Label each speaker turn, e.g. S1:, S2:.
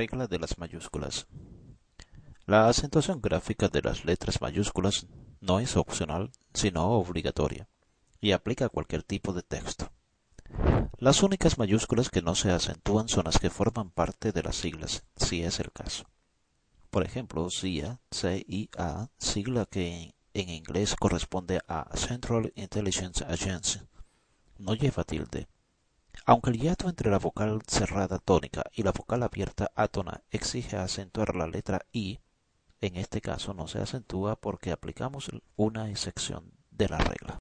S1: Regla de las mayúsculas. La acentuación gráfica de las letras mayúsculas no es opcional, sino obligatoria, y aplica a cualquier tipo de texto. Las únicas mayúsculas que no se acentúan son las que forman parte de las siglas, si es el caso. Por ejemplo, CIA, CIA, sigla que en inglés corresponde a Central Intelligence Agency, no lleva tilde. Aunque el hiato entre la vocal cerrada tónica y la vocal abierta átona exige acentuar la letra I, en este caso no se acentúa porque aplicamos una excepción de la regla.